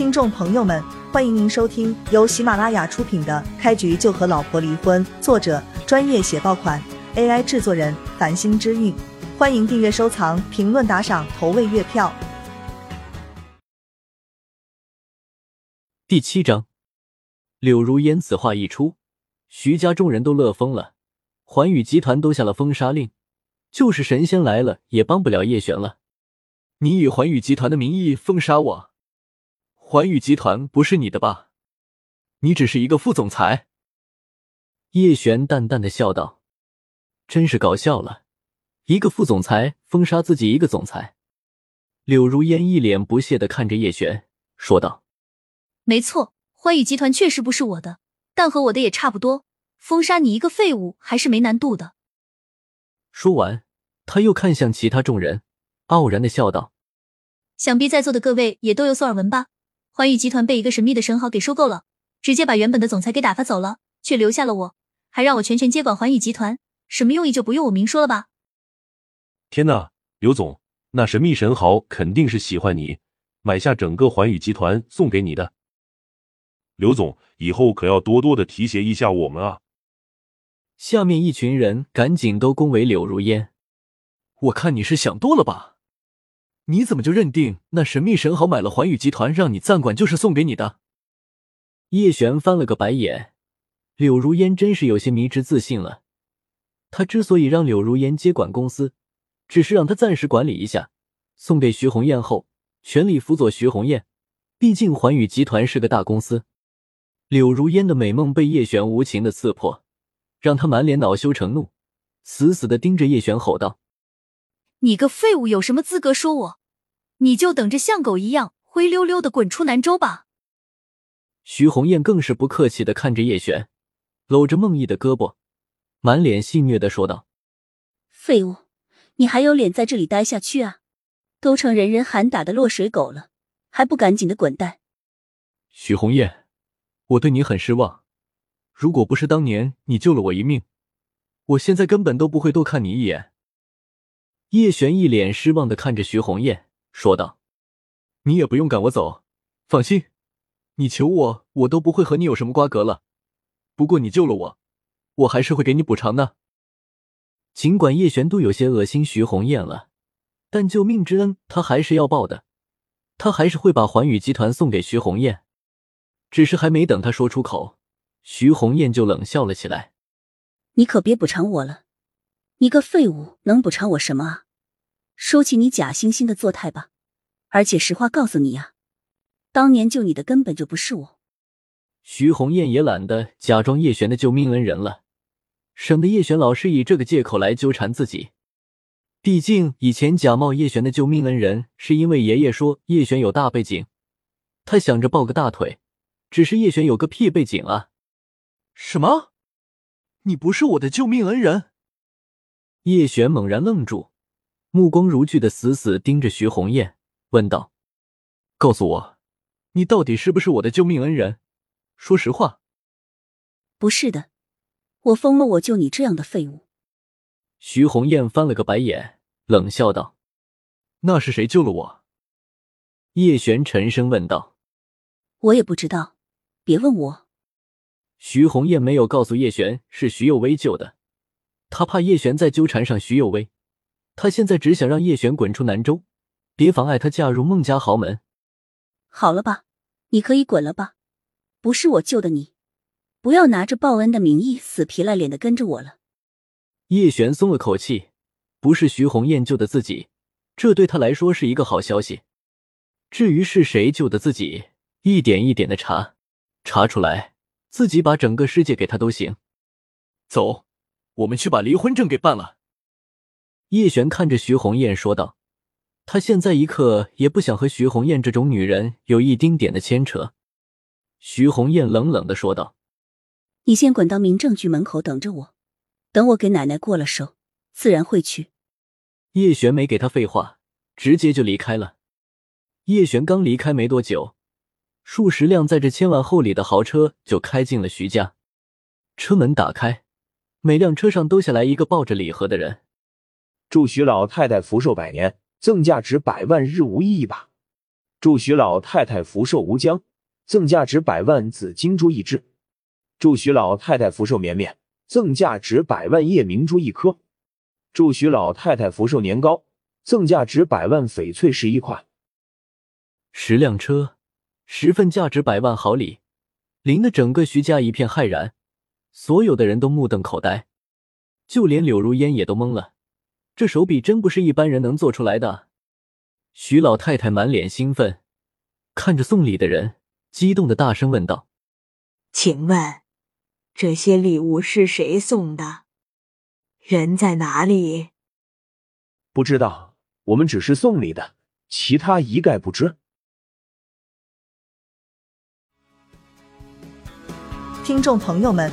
听众朋友们，欢迎您收听由喜马拉雅出品的《开局就和老婆离婚》，作者专业写爆款，AI 制作人繁星之韵。欢迎订阅、收藏、评论、打赏、投喂月票。第七章，柳如烟此话一出，徐家众人都乐疯了，环宇集团都下了封杀令，就是神仙来了也帮不了叶璇了。你以环宇集团的名义封杀我？环宇集团不是你的吧？你只是一个副总裁。叶璇淡淡的笑道：“真是搞笑了，一个副总裁封杀自己一个总裁。”柳如烟一脸不屑的看着叶璇，说道：“没错，环宇集团确实不是我的，但和我的也差不多。封杀你一个废物还是没难度的。”说完，他又看向其他众人，傲然的笑道：“想必在座的各位也都有所耳闻吧？”环宇集团被一个神秘的神豪给收购了，直接把原本的总裁给打发走了，却留下了我，还让我全权接管环宇集团。什么用意就不用我明说了吧？天呐，刘总，那神秘神豪肯定是喜欢你，买下整个环宇集团送给你的。刘总，以后可要多多的提携一下我们啊！下面一群人赶紧都恭维柳如烟。我看你是想多了吧？你怎么就认定那神秘神豪买了环宇集团让你暂管就是送给你的？叶璇翻了个白眼，柳如烟真是有些迷之自信了。他之所以让柳如烟接管公司，只是让他暂时管理一下，送给徐红艳后，全力辅佐徐红艳。毕竟环宇集团是个大公司。柳如烟的美梦被叶璇无情的刺破，让他满脸恼羞成怒，死死的盯着叶璇吼道：“你个废物，有什么资格说我？”你就等着像狗一样灰溜溜的滚出南州吧！徐红艳更是不客气的看着叶璇，搂着梦毅的胳膊，满脸戏谑的说道：“废物，你还有脸在这里待下去啊？都成人人喊打的落水狗了，还不赶紧的滚蛋！”徐红艳，我对你很失望。如果不是当年你救了我一命，我现在根本都不会多看你一眼。叶璇一脸失望的看着徐红艳。说道：“你也不用赶我走，放心，你求我，我都不会和你有什么瓜葛了。不过你救了我，我还是会给你补偿的。”尽管叶璇都有些恶心徐红艳了，但救命之恩他还是要报的，他还是会把环宇集团送给徐红艳。只是还没等他说出口，徐红艳就冷笑了起来：“你可别补偿我了，你个废物能补偿我什么啊？”收起你假惺惺的作态吧，而且实话告诉你呀，当年救你的根本就不是我。徐红艳也懒得假装叶璇的救命恩人了，省得叶璇老是以这个借口来纠缠自己。毕竟以前假冒叶璇的救命恩人，是因为爷爷说叶璇有大背景，他想着抱个大腿。只是叶璇有个屁背景啊！什么？你不是我的救命恩人？叶璇猛然愣住。目光如炬的死死盯着徐红艳，问道：“告诉我，你到底是不是我的救命恩人？说实话。”“不是的，我疯了，我救你这样的废物。”徐红艳翻了个白眼，冷笑道：“那是谁救了我？”叶璇沉声问道：“我也不知道，别问我。”徐红艳没有告诉叶璇是徐有为救的，他怕叶璇再纠缠上徐有为。他现在只想让叶璇滚出南州，别妨碍他嫁入孟家豪门。好了吧，你可以滚了吧，不是我救的你，不要拿着报恩的名义死皮赖脸的跟着我了。叶璇松了口气，不是徐红艳救的自己，这对他来说是一个好消息。至于是谁救的自己，一点一点的查，查出来，自己把整个世界给他都行。走，我们去把离婚证给办了。叶璇看着徐红艳说道：“他现在一刻也不想和徐红艳这种女人有一丁点的牵扯。”徐红艳冷冷的说道：“你先滚到民政局门口等着我，等我给奶奶过了手，自然会去。”叶璇没给他废话，直接就离开了。叶璇刚离开没多久，数十辆载着千万厚礼的豪车就开进了徐家。车门打开，每辆车上都下来一个抱着礼盒的人。祝徐老太太福寿百年，赠价值百万日无异吧。祝徐老太太福寿无疆，赠价值百万紫金珠一只。祝徐老太太福寿绵绵，赠价值百万夜明珠一颗。祝徐老太太福寿年高，赠价值百万翡翠十一块。十辆车，十份价值百万好礼，淋得整个徐家一片骇然，所有的人都目瞪口呆，就连柳如烟也都懵了。这手笔真不是一般人能做出来的。徐老太太满脸兴奋，看着送礼的人，激动的大声问道：“请问，这些礼物是谁送的？人在哪里？”不知道，我们只是送礼的，其他一概不知。听众朋友们，